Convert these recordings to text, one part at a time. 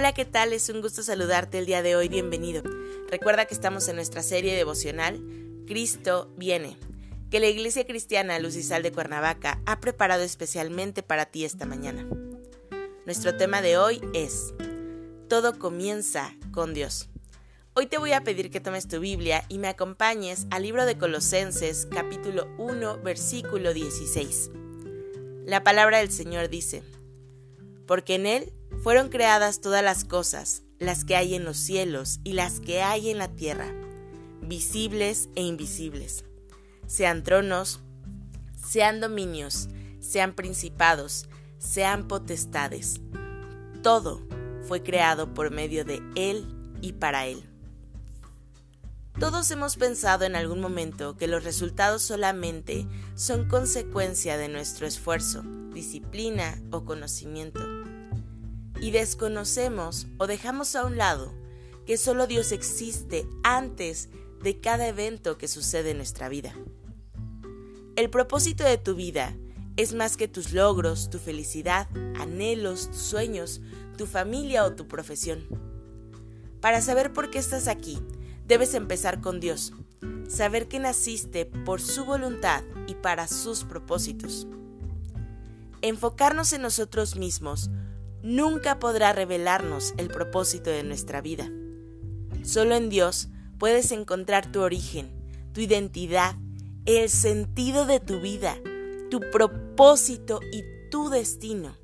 Hola, ¿qué tal? Es un gusto saludarte el día de hoy, bienvenido. Recuerda que estamos en nuestra serie devocional Cristo viene, que la Iglesia Cristiana Luz y Sal de Cuernavaca ha preparado especialmente para ti esta mañana. Nuestro tema de hoy es Todo comienza con Dios. Hoy te voy a pedir que tomes tu Biblia y me acompañes al libro de Colosenses capítulo 1 versículo 16. La palabra del Señor dice, porque en Él fueron creadas todas las cosas, las que hay en los cielos y las que hay en la tierra, visibles e invisibles, sean tronos, sean dominios, sean principados, sean potestades. Todo fue creado por medio de Él y para Él. Todos hemos pensado en algún momento que los resultados solamente son consecuencia de nuestro esfuerzo, disciplina o conocimiento y desconocemos o dejamos a un lado que solo Dios existe antes de cada evento que sucede en nuestra vida. El propósito de tu vida es más que tus logros, tu felicidad, anhelos, tus sueños, tu familia o tu profesión. Para saber por qué estás aquí, debes empezar con Dios, saber que naciste por su voluntad y para sus propósitos. Enfocarnos en nosotros mismos nunca podrá revelarnos el propósito de nuestra vida. Solo en Dios puedes encontrar tu origen, tu identidad, el sentido de tu vida, tu propósito y tu destino.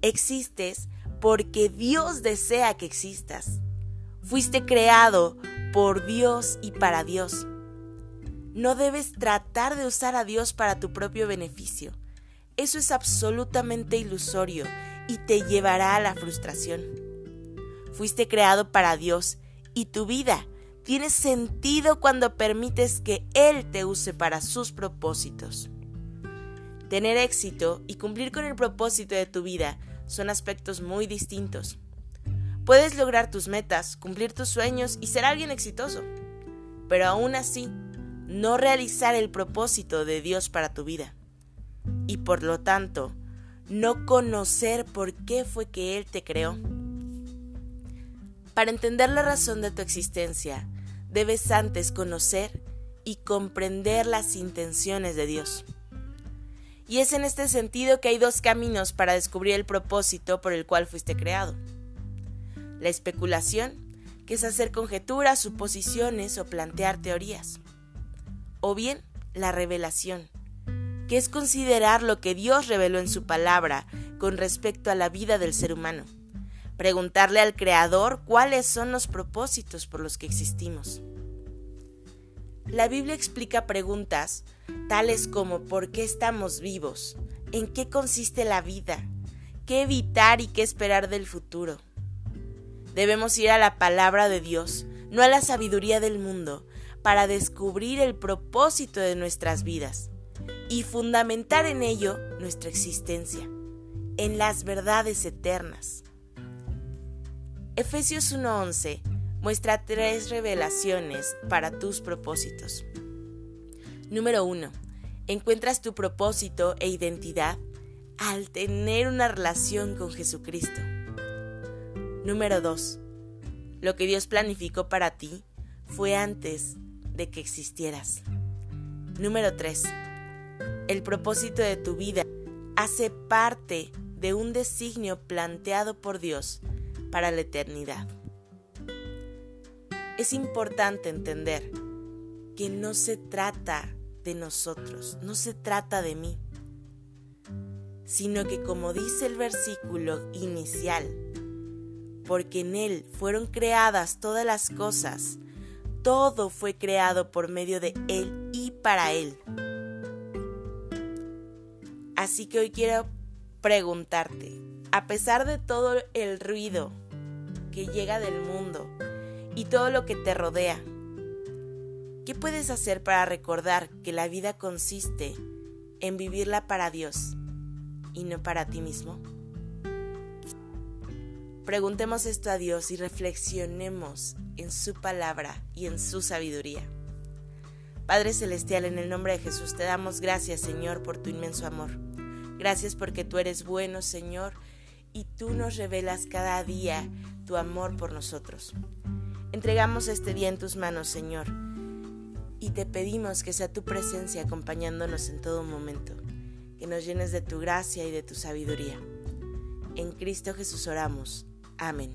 Existes porque Dios desea que existas. Fuiste creado por Dios y para Dios. No debes tratar de usar a Dios para tu propio beneficio. Eso es absolutamente ilusorio y te llevará a la frustración. Fuiste creado para Dios y tu vida tiene sentido cuando permites que Él te use para sus propósitos. Tener éxito y cumplir con el propósito de tu vida son aspectos muy distintos. Puedes lograr tus metas, cumplir tus sueños y ser alguien exitoso, pero aún así no realizar el propósito de Dios para tu vida. Y por lo tanto, no conocer por qué fue que Él te creó. Para entender la razón de tu existencia, debes antes conocer y comprender las intenciones de Dios. Y es en este sentido que hay dos caminos para descubrir el propósito por el cual fuiste creado. La especulación, que es hacer conjeturas, suposiciones o plantear teorías. O bien la revelación, que es considerar lo que Dios reveló en su palabra con respecto a la vida del ser humano. Preguntarle al Creador cuáles son los propósitos por los que existimos. La Biblia explica preguntas tales como ¿por qué estamos vivos? ¿En qué consiste la vida? ¿Qué evitar y qué esperar del futuro? Debemos ir a la palabra de Dios, no a la sabiduría del mundo, para descubrir el propósito de nuestras vidas y fundamentar en ello nuestra existencia, en las verdades eternas. Efesios 1:11 muestra tres revelaciones para tus propósitos. Número 1. Encuentras tu propósito e identidad al tener una relación con Jesucristo. Número 2. Lo que Dios planificó para ti fue antes de que existieras. Número 3 el propósito de tu vida hace parte de un designio planteado por Dios para la eternidad. Es importante entender que no se trata de nosotros, no se trata de mí, sino que como dice el versículo inicial, porque en Él fueron creadas todas las cosas, todo fue creado por medio de Él y para Él. Así que hoy quiero preguntarte, a pesar de todo el ruido que llega del mundo y todo lo que te rodea, ¿qué puedes hacer para recordar que la vida consiste en vivirla para Dios y no para ti mismo? Preguntemos esto a Dios y reflexionemos en su palabra y en su sabiduría. Padre Celestial, en el nombre de Jesús te damos gracias, Señor, por tu inmenso amor. Gracias porque tú eres bueno, Señor, y tú nos revelas cada día tu amor por nosotros. Entregamos este día en tus manos, Señor, y te pedimos que sea tu presencia acompañándonos en todo momento, que nos llenes de tu gracia y de tu sabiduría. En Cristo Jesús oramos. Amén.